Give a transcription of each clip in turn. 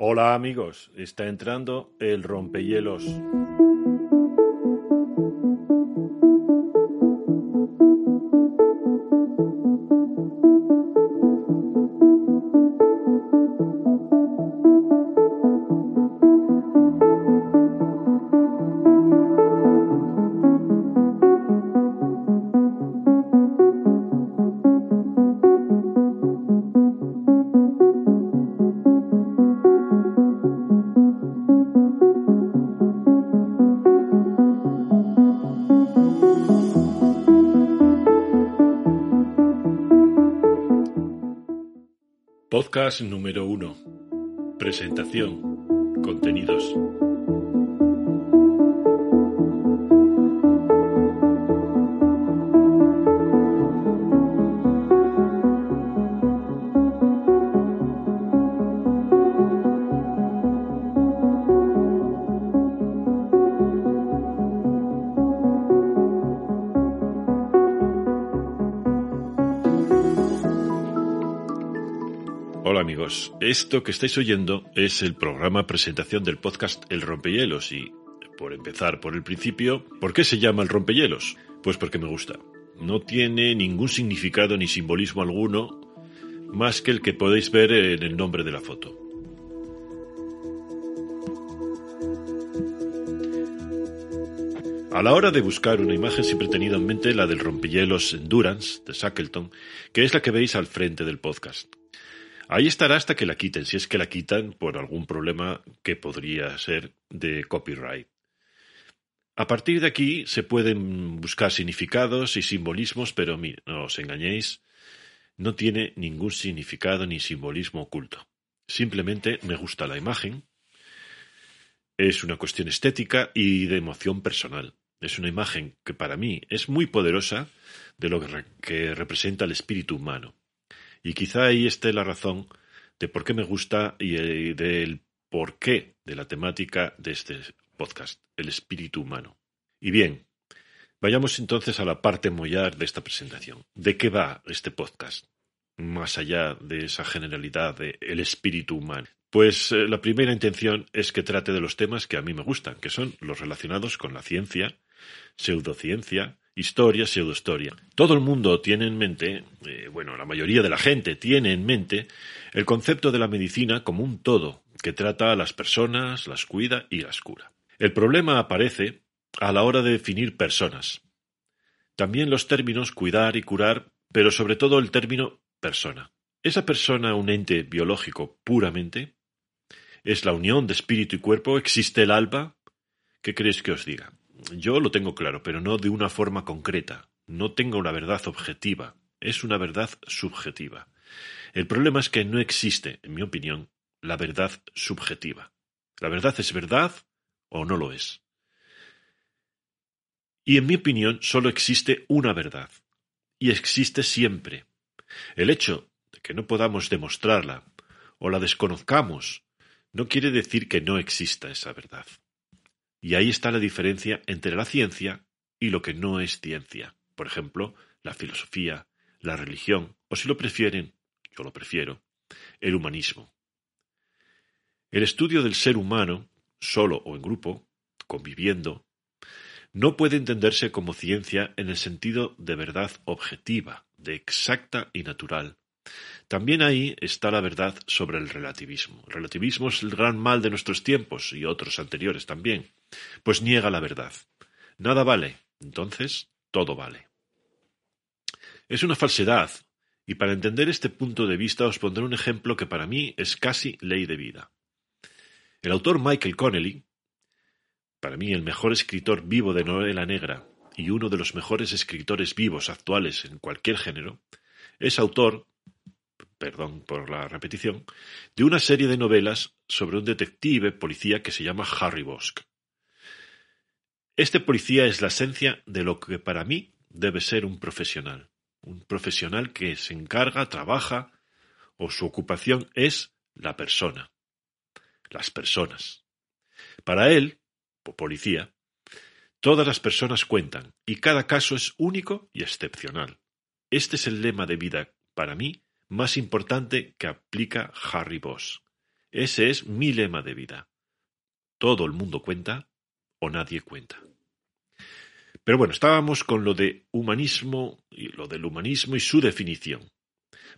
Hola amigos, está entrando el rompehielos. Podcast número 1. Presentación. Contenidos. Esto que estáis oyendo es el programa presentación del podcast El Rompehielos y, por empezar por el principio, ¿por qué se llama El Rompehielos? Pues porque me gusta. No tiene ningún significado ni simbolismo alguno más que el que podéis ver en el nombre de la foto. A la hora de buscar una imagen siempre he tenido en mente la del rompehielos Endurance de Shackleton, que es la que veis al frente del podcast. Ahí estará hasta que la quiten, si es que la quitan por algún problema que podría ser de copyright. A partir de aquí se pueden buscar significados y simbolismos, pero no os engañéis, no tiene ningún significado ni simbolismo oculto. Simplemente me gusta la imagen. Es una cuestión estética y de emoción personal. Es una imagen que para mí es muy poderosa de lo que representa el espíritu humano. Y quizá ahí esté la razón de por qué me gusta y eh, del porqué de la temática de este podcast, el espíritu humano. Y bien, vayamos entonces a la parte mollar de esta presentación. ¿De qué va este podcast? Más allá de esa generalidad de el espíritu humano. Pues eh, la primera intención es que trate de los temas que a mí me gustan, que son los relacionados con la ciencia, pseudociencia, historia, pseudohistoria. Todo el mundo tiene en mente, eh, bueno, la mayoría de la gente tiene en mente el concepto de la medicina como un todo que trata a las personas, las cuida y las cura. El problema aparece a la hora de definir personas. También los términos cuidar y curar, pero sobre todo el término persona. ¿Esa persona un ente biológico puramente? ¿Es la unión de espíritu y cuerpo? ¿Existe el alma? ¿Qué creéis que os diga? Yo lo tengo claro, pero no de una forma concreta. No tengo una verdad objetiva. Es una verdad subjetiva. El problema es que no existe, en mi opinión, la verdad subjetiva. La verdad es verdad o no lo es. Y en mi opinión solo existe una verdad. Y existe siempre. El hecho de que no podamos demostrarla o la desconozcamos no quiere decir que no exista esa verdad. Y ahí está la diferencia entre la ciencia y lo que no es ciencia. Por ejemplo, la filosofía, la religión, o si lo prefieren, yo lo prefiero, el humanismo. El estudio del ser humano, solo o en grupo, conviviendo, no puede entenderse como ciencia en el sentido de verdad objetiva, de exacta y natural, también ahí está la verdad sobre el relativismo. El relativismo es el gran mal de nuestros tiempos y otros anteriores también, pues niega la verdad. Nada vale, entonces todo vale. Es una falsedad, y para entender este punto de vista os pondré un ejemplo que para mí es casi ley de vida. El autor Michael Connelly, para mí el mejor escritor vivo de novela negra y uno de los mejores escritores vivos actuales en cualquier género, es autor perdón por la repetición, de una serie de novelas sobre un detective policía que se llama Harry Bosch. Este policía es la esencia de lo que para mí debe ser un profesional, un profesional que se encarga, trabaja o su ocupación es la persona, las personas. Para él, o policía, todas las personas cuentan y cada caso es único y excepcional. Este es el lema de vida para mí más importante que aplica Harry Bosch. Ese es mi lema de vida. Todo el mundo cuenta o nadie cuenta. Pero bueno, estábamos con lo de humanismo y lo del humanismo y su definición.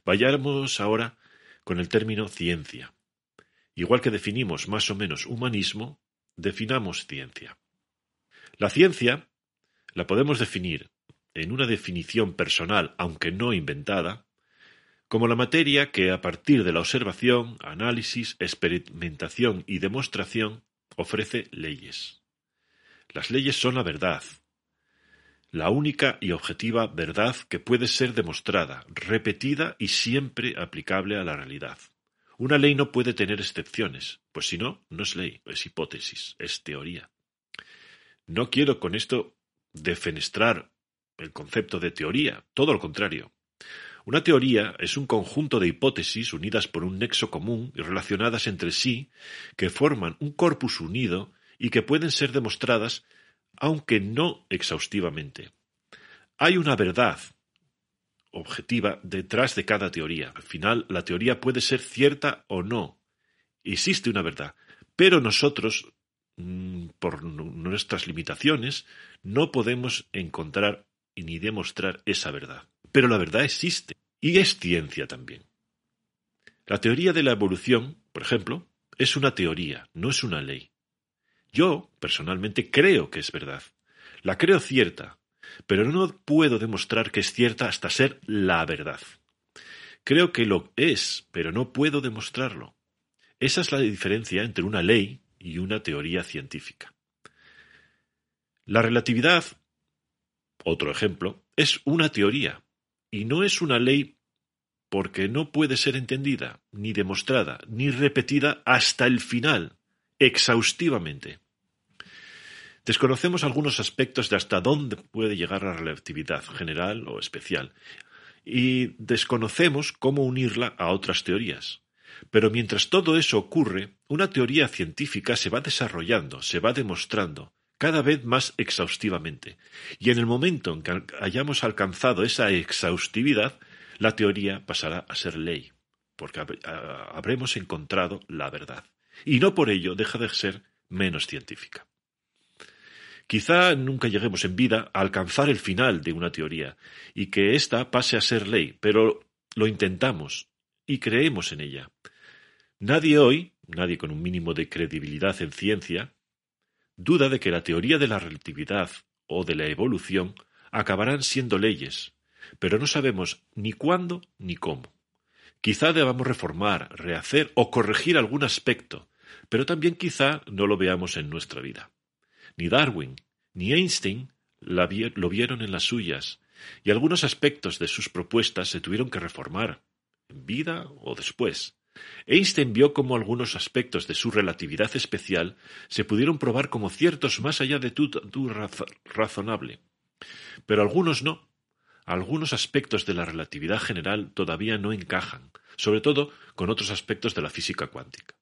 Vayamos ahora con el término ciencia. Igual que definimos más o menos humanismo, definamos ciencia. La ciencia la podemos definir en una definición personal, aunque no inventada, como la materia que a partir de la observación, análisis, experimentación y demostración ofrece leyes. Las leyes son la verdad, la única y objetiva verdad que puede ser demostrada, repetida y siempre aplicable a la realidad. Una ley no puede tener excepciones, pues si no, no es ley, es hipótesis, es teoría. No quiero con esto defenestrar el concepto de teoría, todo lo contrario. Una teoría es un conjunto de hipótesis unidas por un nexo común y relacionadas entre sí, que forman un corpus unido y que pueden ser demostradas aunque no exhaustivamente. Hay una verdad objetiva detrás de cada teoría. Al final, la teoría puede ser cierta o no. Existe una verdad. Pero nosotros, mm, por nuestras limitaciones, no podemos encontrar ni demostrar esa verdad. Pero la verdad existe. Y es ciencia también. La teoría de la evolución, por ejemplo, es una teoría, no es una ley. Yo, personalmente, creo que es verdad. La creo cierta, pero no puedo demostrar que es cierta hasta ser la verdad. Creo que lo es, pero no puedo demostrarlo. Esa es la diferencia entre una ley y una teoría científica. La relatividad, otro ejemplo, es una teoría y no es una ley porque no puede ser entendida, ni demostrada, ni repetida hasta el final, exhaustivamente. Desconocemos algunos aspectos de hasta dónde puede llegar la relatividad general o especial, y desconocemos cómo unirla a otras teorías. Pero mientras todo eso ocurre, una teoría científica se va desarrollando, se va demostrando, cada vez más exhaustivamente. Y en el momento en que hayamos alcanzado esa exhaustividad, la teoría pasará a ser ley, porque habremos encontrado la verdad. Y no por ello deja de ser menos científica. Quizá nunca lleguemos en vida a alcanzar el final de una teoría y que ésta pase a ser ley, pero lo intentamos y creemos en ella. Nadie hoy, nadie con un mínimo de credibilidad en ciencia, duda de que la teoría de la relatividad o de la evolución acabarán siendo leyes, pero no sabemos ni cuándo ni cómo. Quizá debamos reformar, rehacer o corregir algún aspecto, pero también quizá no lo veamos en nuestra vida. Ni Darwin ni Einstein lo vieron en las suyas, y algunos aspectos de sus propuestas se tuvieron que reformar, en vida o después. Einstein vio cómo algunos aspectos de su relatividad especial se pudieron probar como ciertos más allá de tu razonable. Pero algunos no. Algunos aspectos de la relatividad general todavía no encajan, sobre todo con otros aspectos de la física cuántica.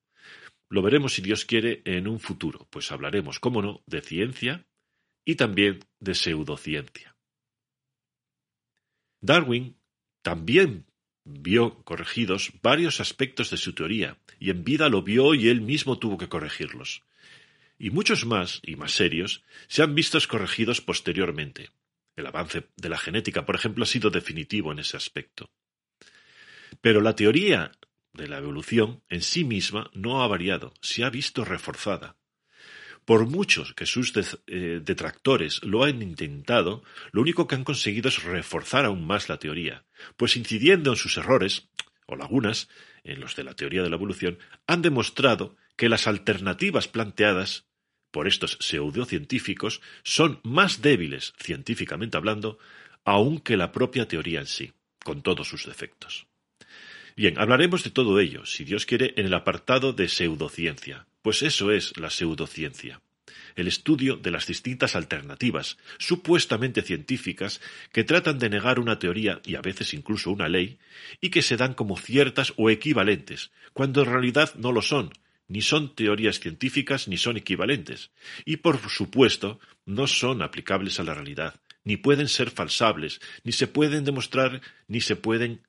Lo veremos si Dios quiere en un futuro, pues hablaremos, cómo no, de ciencia y también de pseudociencia. Darwin también vio corregidos varios aspectos de su teoría, y en vida lo vio y él mismo tuvo que corregirlos. Y muchos más, y más serios, se han visto corregidos posteriormente. El avance de la genética, por ejemplo, ha sido definitivo en ese aspecto. Pero la teoría de la evolución en sí misma no ha variado, se ha visto reforzada. Por muchos que sus eh, detractores lo han intentado, lo único que han conseguido es reforzar aún más la teoría, pues incidiendo en sus errores, o lagunas, en los de la teoría de la evolución, han demostrado que las alternativas planteadas por estos pseudocientíficos son más débiles, científicamente hablando, aún que la propia teoría en sí, con todos sus defectos. Bien, hablaremos de todo ello, si Dios quiere, en el apartado de pseudociencia, pues eso es la pseudociencia, el estudio de las distintas alternativas, supuestamente científicas, que tratan de negar una teoría y a veces incluso una ley, y que se dan como ciertas o equivalentes, cuando en realidad no lo son, ni son teorías científicas ni son equivalentes, y por supuesto no son aplicables a la realidad, ni pueden ser falsables, ni se pueden demostrar, ni se pueden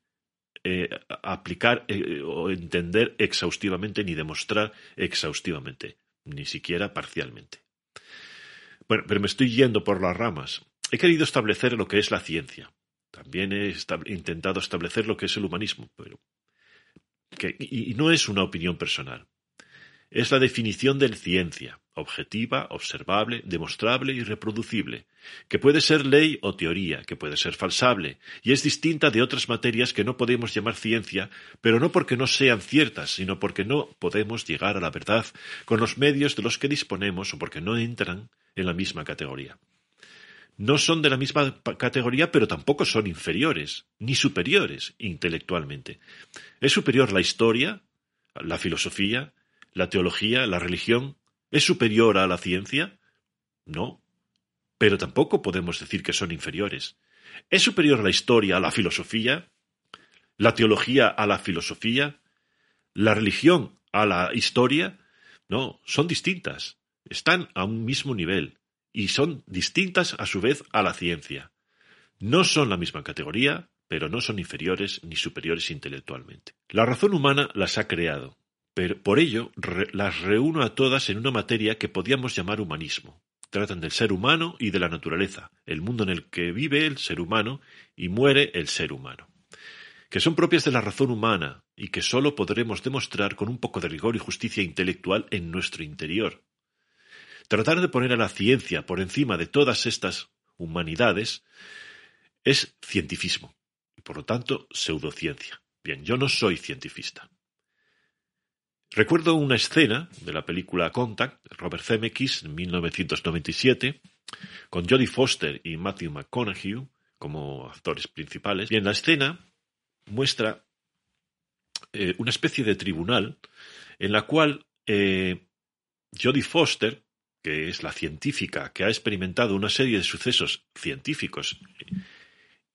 eh, aplicar eh, o entender exhaustivamente ni demostrar exhaustivamente, ni siquiera parcialmente. Bueno, pero me estoy yendo por las ramas. He querido establecer lo que es la ciencia. También he intentado establecer lo que es el humanismo, pero que, y no es una opinión personal. Es la definición de ciencia, objetiva, observable, demostrable y reproducible, que puede ser ley o teoría, que puede ser falsable, y es distinta de otras materias que no podemos llamar ciencia, pero no porque no sean ciertas, sino porque no podemos llegar a la verdad con los medios de los que disponemos o porque no entran en la misma categoría. No son de la misma categoría, pero tampoco son inferiores, ni superiores intelectualmente. Es superior la historia, la filosofía, la teología, la religión, ¿Es superior a la ciencia? No. Pero tampoco podemos decir que son inferiores. ¿Es superior la historia a la filosofía? ¿La teología a la filosofía? ¿La religión a la historia? No, son distintas. Están a un mismo nivel y son distintas a su vez a la ciencia. No son la misma categoría, pero no son inferiores ni superiores intelectualmente. La razón humana las ha creado, por ello las reúno a todas en una materia que podíamos llamar humanismo. Tratan del ser humano y de la naturaleza, el mundo en el que vive el ser humano y muere el ser humano, que son propias de la razón humana y que sólo podremos demostrar con un poco de rigor y justicia intelectual en nuestro interior. Tratar de poner a la ciencia por encima de todas estas humanidades es cientifismo y por lo tanto pseudociencia. Bien, yo no soy cientifista. Recuerdo una escena de la película Contact, Robert Zemeckis, en 1997, con Jodie Foster y Matthew McConaughey como actores principales. Y en la escena muestra eh, una especie de tribunal en la cual eh, Jodie Foster, que es la científica que ha experimentado una serie de sucesos científicos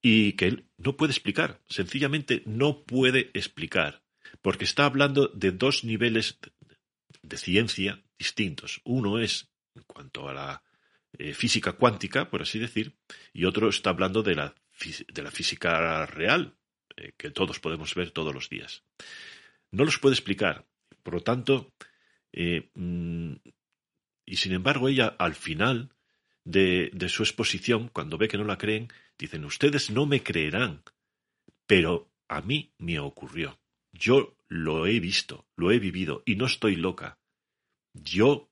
y que él no puede explicar, sencillamente no puede explicar porque está hablando de dos niveles de ciencia distintos. Uno es en cuanto a la eh, física cuántica, por así decir, y otro está hablando de la, de la física real, eh, que todos podemos ver todos los días. No los puede explicar. Por lo tanto, eh, mm, y sin embargo ella al final de, de su exposición, cuando ve que no la creen, dicen, ustedes no me creerán, pero a mí me ocurrió. Yo lo he visto, lo he vivido y no estoy loca. Yo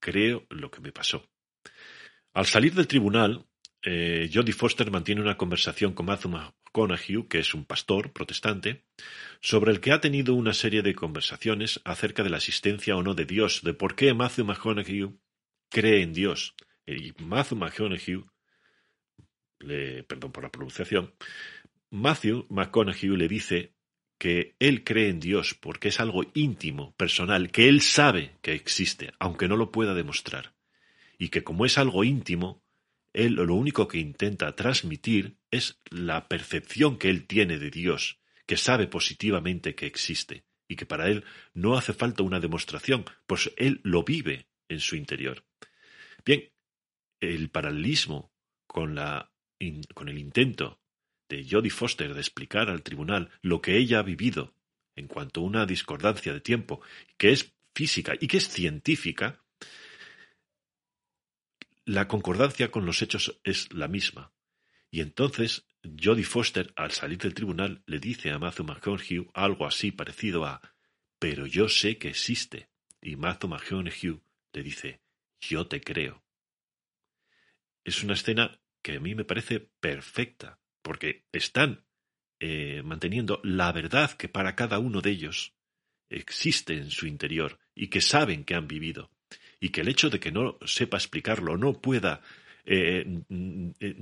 creo lo que me pasó. Al salir del tribunal, eh, Jodie Foster mantiene una conversación con Matthew McConaughey, que es un pastor protestante, sobre el que ha tenido una serie de conversaciones acerca de la existencia o no de Dios, de por qué Matthew McConaughey cree en Dios. Y Matthew McConaughey, perdón por la pronunciación, Matthew McConaughey le dice que él cree en Dios porque es algo íntimo, personal, que él sabe que existe, aunque no lo pueda demostrar, y que como es algo íntimo, él lo único que intenta transmitir es la percepción que él tiene de Dios, que sabe positivamente que existe, y que para él no hace falta una demostración, pues él lo vive en su interior. Bien, el paralelismo con, la, con el intento de Jodie Foster de explicar al tribunal lo que ella ha vivido en cuanto a una discordancia de tiempo que es física y que es científica, la concordancia con los hechos es la misma. Y entonces Jodie Foster, al salir del tribunal, le dice a Matthew McConaughey algo así parecido a pero yo sé que existe. Y Matthew McConaughey le dice yo te creo. Es una escena que a mí me parece perfecta porque están eh, manteniendo la verdad que para cada uno de ellos existe en su interior y que saben que han vivido y que el hecho de que no sepa explicarlo no pueda eh, eh,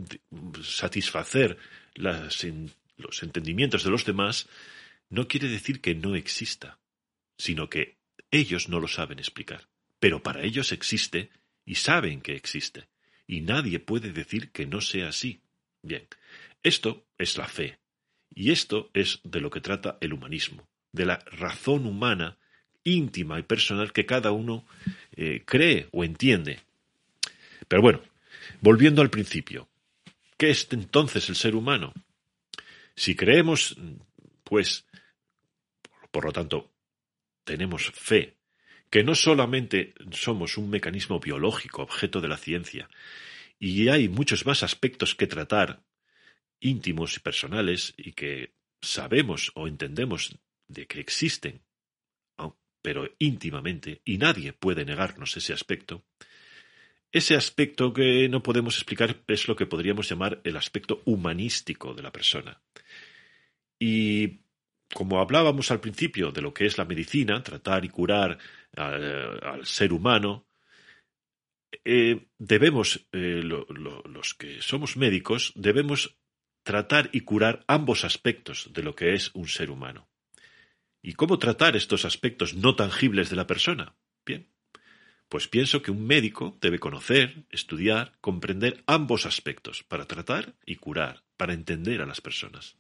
satisfacer los entendimientos de los demás no quiere decir que no exista, sino que ellos no lo saben explicar. Pero para ellos existe y saben que existe. Y nadie puede decir que no sea así. Bien, esto es la fe. Y esto es de lo que trata el humanismo, de la razón humana íntima y personal que cada uno eh, cree o entiende. Pero bueno, volviendo al principio, ¿qué es entonces el ser humano? Si creemos, pues, por lo tanto, tenemos fe que no solamente somos un mecanismo biológico objeto de la ciencia, y hay muchos más aspectos que tratar, íntimos y personales, y que sabemos o entendemos de que existen, pero íntimamente, y nadie puede negarnos ese aspecto, ese aspecto que no podemos explicar es lo que podríamos llamar el aspecto humanístico de la persona. Y como hablábamos al principio de lo que es la medicina, tratar y curar al, ser humano, eh, debemos, eh, los que somos médicos, debemos tratar y curar ambos aspectos de lo que es un ser humano. ¿Y cómo tratar estos aspectos no tangibles de la persona? Bien, pues pienso que un médico debe conocer, estudiar, comprender ambos aspectos para tratar y curar, para entender a las personas.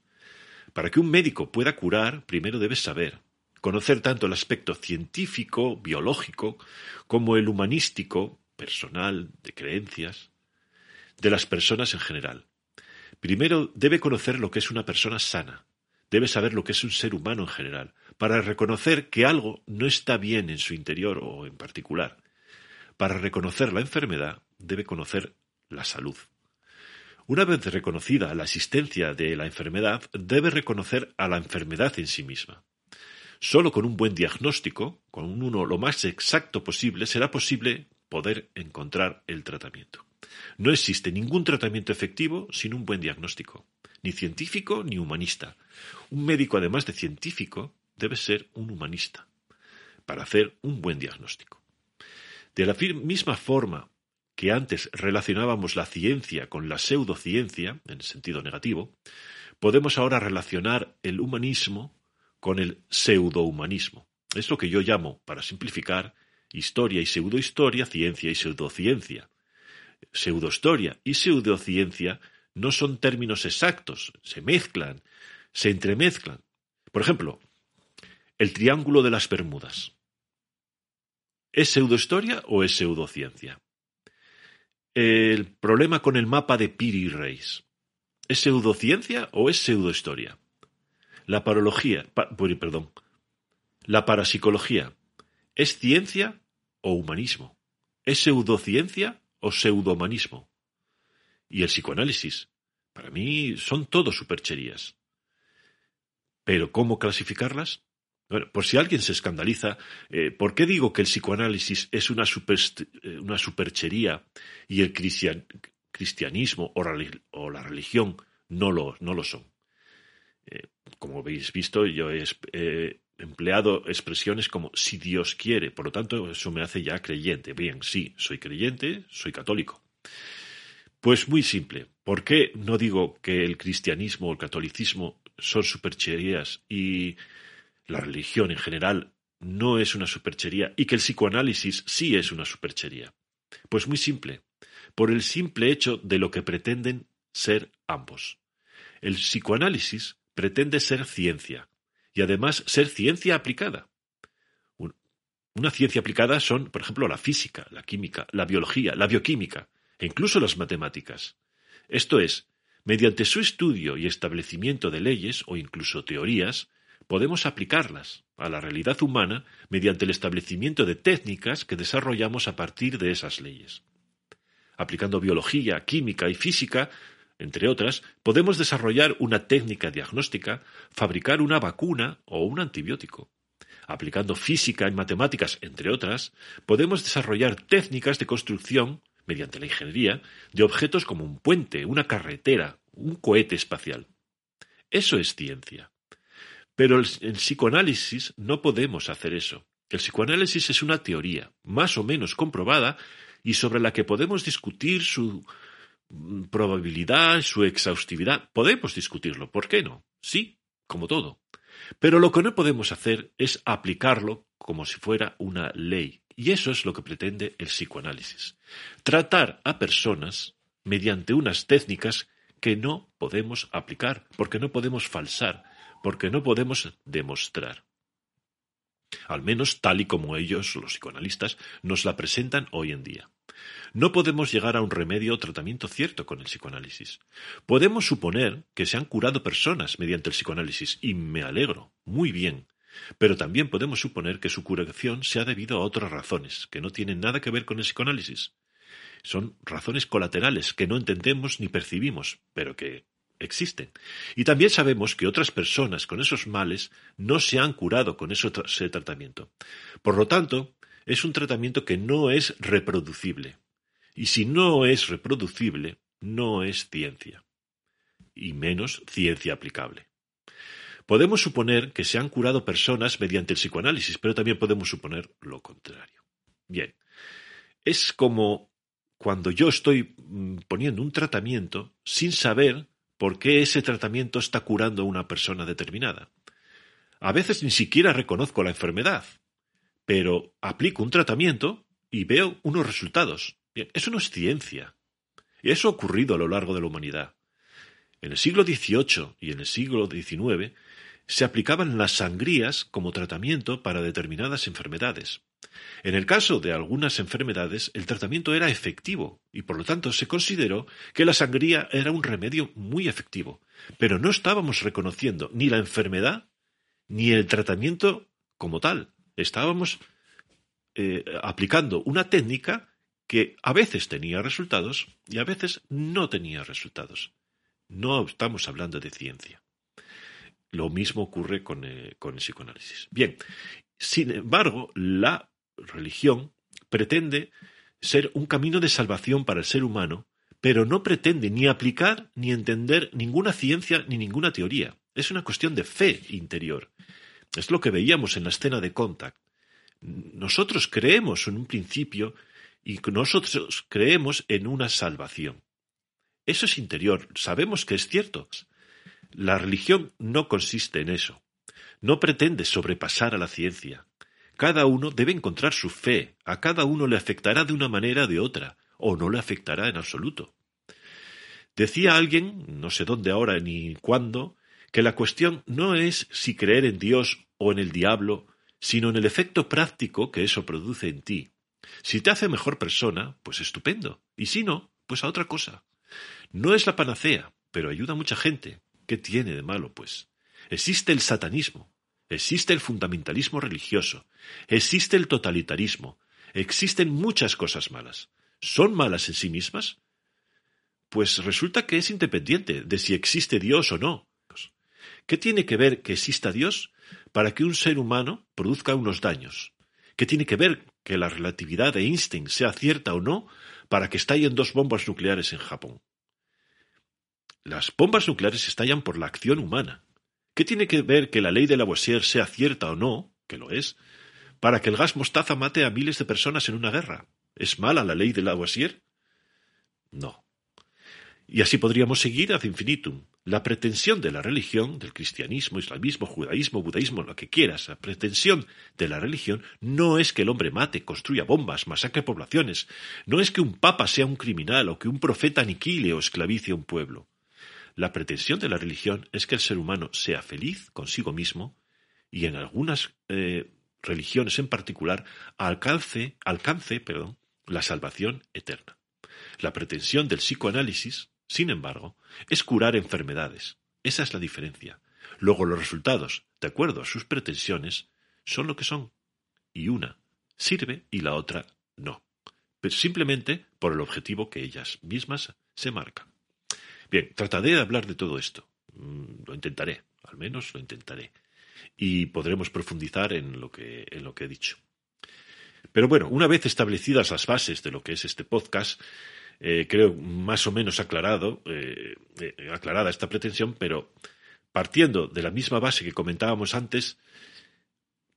Para que un médico pueda curar, primero debe saber, conocer tanto el aspecto científico, biológico, como el humanístico, personal, de creencias, de las personas en general. Primero debe conocer lo que es una persona sana, debe saber lo que es un ser humano en general, para reconocer que algo no está bien en su interior o en particular, para reconocer la enfermedad, debe conocer la salud. Una vez reconocida la existencia de la enfermedad, debe reconocer a la enfermedad en sí misma. Solo con un buen diagnóstico, con uno lo más exacto posible, será posible poder encontrar el tratamiento. No existe ningún tratamiento efectivo sin un buen diagnóstico, ni científico ni humanista. Un médico, además de científico, debe ser un humanista para hacer un buen diagnóstico. De la misma forma que antes relacionábamos la ciencia con la pseudociencia, en sentido negativo, podemos ahora relacionar el humanismo con el pseudohumanismo. Es lo que yo llamo, para simplificar, historia y pseudohistoria, ciencia y pseudociencia. Pseudohistoria y pseudociencia no son términos exactos, se mezclan, se entremezclan. Por ejemplo, el triángulo de las Bermudas. ¿Es pseudohistoria o es pseudociencia? El problema con el mapa de Piri Reis. ¿Es pseudociencia o es pseudohistoria? La parología, perdón, la parapsicología, ¿es ciencia o humanismo? ¿Es pseudociencia o pseudohumanismo? Y el psicoanálisis, para mí son todo supercherías. Pero ¿cómo clasificarlas? Bueno, por si alguien se escandaliza, eh, ¿por qué digo que el psicoanálisis es una, eh, una superchería y el cristianismo o, la religión no lo, no lo son? Eh, como habéis visto, yo he empleado expresiones como si Dios quiere, por lo tanto, eso me hace ya creyente. Bien, sí, soy creyente, soy católico. Pues muy simple. ¿Por qué no digo que el cristianismo o el catolicismo son supercherías y la religión en general no es una superchería y que el psicoanálisis sí es una superchería? Pues muy simple, por el simple hecho de lo que pretenden ser ambos. El psicoanálisis pretende ser ciencia y además ser ciencia aplicada. Una ciencia aplicada son, por ejemplo, la física, la química, la biología, la bioquímica e incluso las matemáticas. Esto es, mediante su estudio y establecimiento de leyes o incluso teorías, podemos aplicarlas a la realidad humana mediante el establecimiento de técnicas que desarrollamos a partir de esas leyes. Aplicando biología, química y física, entre otras, podemos desarrollar una técnica diagnóstica, fabricar una vacuna o un antibiótico. Aplicando física y matemáticas, entre otras, podemos desarrollar técnicas de construcción, mediante la ingeniería, de objetos como un puente, una carretera, un cohete espacial. Eso es ciencia. Pero en psicoanálisis no podemos hacer eso. El psicoanálisis es una teoría, más o menos comprobada, y sobre la que podemos discutir su probabilidad, su exhaustividad. Podemos discutirlo, ¿por qué no? Sí, como todo. Pero lo que no podemos hacer es aplicarlo como si fuera una ley. Y eso es lo que pretende el psicoanálisis. Tratar a personas mediante unas técnicas que no podemos aplicar, porque no podemos falsar, porque no podemos demostrar. Al menos tal y como ellos, los psicoanalistas, nos la presentan hoy en día. No podemos llegar a un remedio o tratamiento cierto con el psicoanálisis. Podemos suponer que se han curado personas mediante el psicoanálisis, y me alegro, muy bien. Pero también podemos suponer que su curación se ha debido a otras razones, que no tienen nada que ver con el psicoanálisis. Son razones colaterales que no entendemos ni percibimos, pero que existen. Y también sabemos que otras personas con esos males no se han curado con ese tratamiento. Por lo tanto, es un tratamiento que no es reproducible. Y si no es reproducible, no es ciencia, y menos ciencia aplicable. Podemos suponer que se han curado personas mediante el psicoanálisis, pero también podemos suponer lo contrario. Bien, es como cuando yo estoy mm, poniendo un tratamiento sin saber por qué ese tratamiento está curando a una persona determinada. A veces ni siquiera reconozco la enfermedad, pero aplico un tratamiento y veo unos resultados eso no es ciencia. Y eso ha ocurrido a lo largo de la humanidad. En el siglo XVIII y en el siglo XIX se aplicaban las sangrías como tratamiento para determinadas enfermedades. En el caso de algunas enfermedades, el tratamiento era efectivo y por lo tanto se consideró que la sangría era un remedio muy efectivo. Pero no estábamos reconociendo ni la enfermedad ni el tratamiento como tal. Estábamos eh, aplicando una técnica que a veces tenía resultados y a veces no tenía resultados. No estamos hablando de ciencia. Lo mismo ocurre con, eh, con el psicoanálisis. Bien, sin embargo, la religión pretende ser un camino de salvación para el ser humano, pero no pretende ni aplicar ni entender ninguna ciencia ni ninguna teoría. Es una cuestión de fe interior. Es lo que veíamos en la escena de Contact. Nosotros creemos en un principio y nosotros creemos en una salvación. Eso es interior, sabemos que es cierto. La religión no consiste en eso. No pretende sobrepasar a la ciencia. Cada uno debe encontrar su fe, a cada uno le afectará de una manera o de otra, o no le afectará en absoluto. Decía alguien, no sé dónde ahora ni cuándo, que la cuestión no es si creer en Dios o en el diablo, sino en el efecto práctico que eso produce en ti. Si te hace mejor persona, pues estupendo. Y si no, pues a otra cosa. No es la panacea, pero ayuda a mucha gente. ¿Qué tiene de malo, pues? Existe el satanismo, existe el fundamentalismo religioso, existe el totalitarismo, existen muchas cosas malas. ¿Son malas en sí mismas? Pues resulta que es independiente de si existe Dios o no. ¿Qué tiene que ver que exista Dios para que un ser humano produzca unos daños? ¿Qué tiene que ver que la relatividad de Einstein sea cierta o no para que estallen dos bombas nucleares en Japón? Las bombas nucleares estallan por la acción humana. ¿Qué tiene que ver que la ley de Lavoisier sea cierta o no, que lo es, para que el gas mostaza mate a miles de personas en una guerra? ¿Es mala la ley de Lavoisier? No. Y así podríamos seguir ad infinitum. La pretensión de la religión, del cristianismo, islamismo, judaísmo, budaísmo, lo que quieras, la pretensión de la religión no es que el hombre mate, construya bombas, masacre poblaciones, no es que un papa sea un criminal o que un profeta aniquile o esclavice a un pueblo. La pretensión de la religión es que el ser humano sea feliz consigo mismo y en algunas eh, religiones en particular alcance, alcance perdón, la salvación eterna. La pretensión del psicoanálisis sin embargo, es curar enfermedades. Esa es la diferencia. Luego los resultados, de acuerdo a sus pretensiones, son lo que son. Y una sirve y la otra no. Pero simplemente por el objetivo que ellas mismas se marcan. Bien, trataré de hablar de todo esto. Mm, lo intentaré, al menos lo intentaré. Y podremos profundizar en lo que, en lo que he dicho. Pero bueno, una vez establecidas las bases de lo que es este podcast, eh, creo más o menos aclarado, eh, eh, aclarada esta pretensión, pero partiendo de la misma base que comentábamos antes,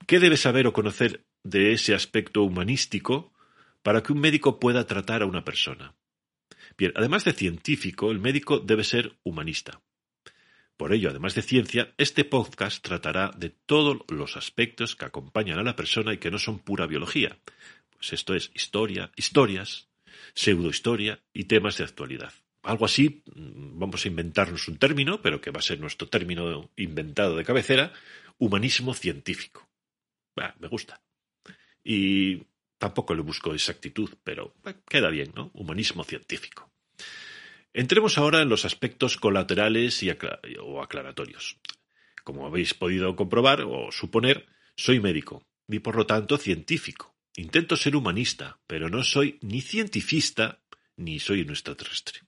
¿qué debe saber o conocer de ese aspecto humanístico para que un médico pueda tratar a una persona? Bien, además de científico, el médico debe ser humanista. Por ello, además de ciencia, este podcast tratará de todos los aspectos que acompañan a la persona y que no son pura biología. Pues esto es historia, historias, pseudohistoria y temas de actualidad. Algo así, mm, vamos a inventarnos un término, pero que va a ser nuestro término inventado de cabecera, humanismo científico. me gusta. Y Tampoco le busco exactitud, pero queda bien, ¿no? Humanismo científico. Entremos ahora en los aspectos colaterales y o aclaratorios. Como habéis podido comprobar o suponer, soy médico y por lo tanto científico. Intento ser humanista, pero no soy ni cientifista ni soy un extraterrestre.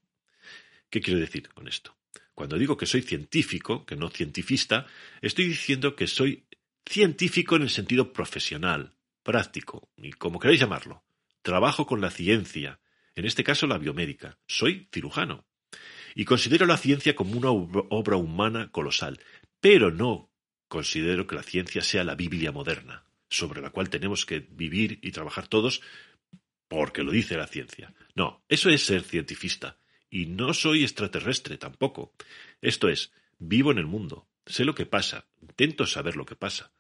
¿Qué quiero decir con esto? Cuando digo que soy científico, que no cientifista, estoy diciendo que soy científico en el sentido profesional, práctico, y como queráis llamarlo. Trabajo con la ciencia, en este caso la biomédica. Soy cirujano. Y considero la ciencia como una obra humana colosal, pero no considero que la ciencia sea la Biblia moderna, sobre la cual tenemos que vivir y trabajar todos porque lo dice la ciencia. No, eso es ser cientifista. Y no soy extraterrestre tampoco. Esto es, vivo en el mundo, sé lo que pasa, intento saber lo que pasa.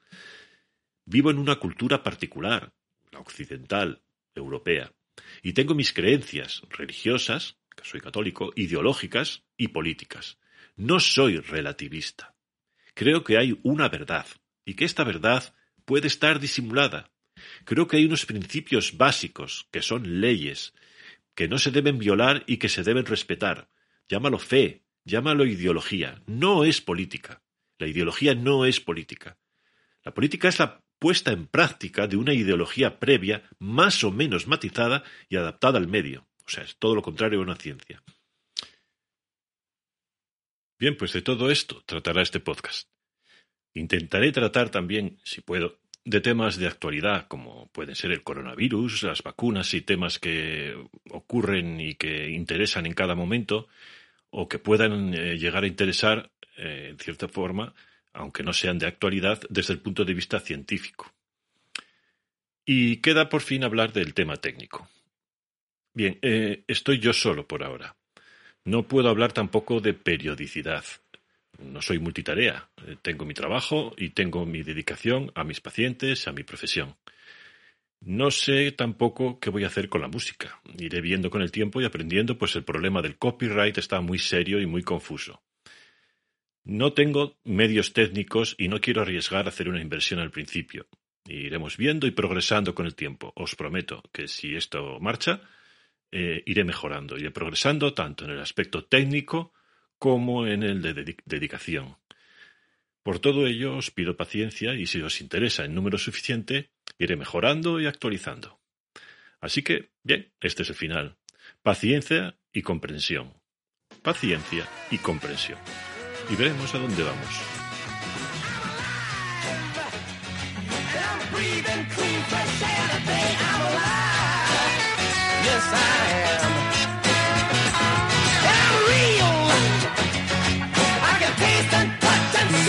Vivo en una cultura particular, la occidental, europea, y tengo mis creencias religiosas, que soy católico, ideológicas y políticas. No soy relativista. Creo que hay una verdad, y que esta verdad puede estar disimulada. Creo que hay unos principios básicos, que son leyes, que no se deben violar y que se deben respetar. Llámalo fe, llámalo ideología. No es política. La ideología no es política. La política es la puesta en práctica de una ideología previa, más o menos matizada y adaptada al medio. O sea, es todo lo contrario a una ciencia. Bien, pues de todo esto tratará este podcast. Intentaré tratar también, si puedo, de temas de actualidad, como pueden ser el coronavirus, las vacunas y temas que ocurren y que interesan en cada momento, o que puedan eh, llegar a interesar, eh, en cierta forma, aunque no sean de actualidad, desde el punto de vista científico. Y queda por fin hablar del tema técnico. Bien, eh, estoy yo solo por ahora. No puedo hablar tampoco de periodicidad no soy multitarea. Eh, tengo mi trabajo y tengo mi dedicación a mis pacientes, a mi profesión. No sé tampoco qué voy a hacer con la música. Iré viendo con el tiempo y aprendiendo, pues el problema del copyright está muy serio y muy confuso. No tengo medios técnicos y no quiero arriesgar a hacer una inversión al principio. Iremos viendo y progresando con el tiempo. Os prometo que si esto marcha, eh, iré mejorando, iré progresando tanto en el aspecto técnico como en el de dedicación. Por todo ello os pido paciencia y si os interesa en número suficiente, iré mejorando y actualizando. Así que, bien, este es el final. Paciencia y comprensión. Paciencia y comprensión. Y veremos a dónde vamos.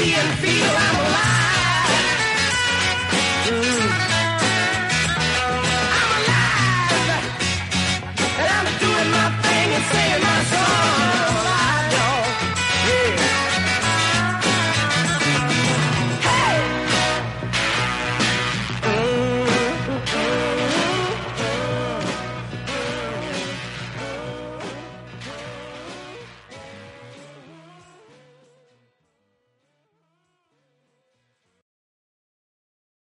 si el filo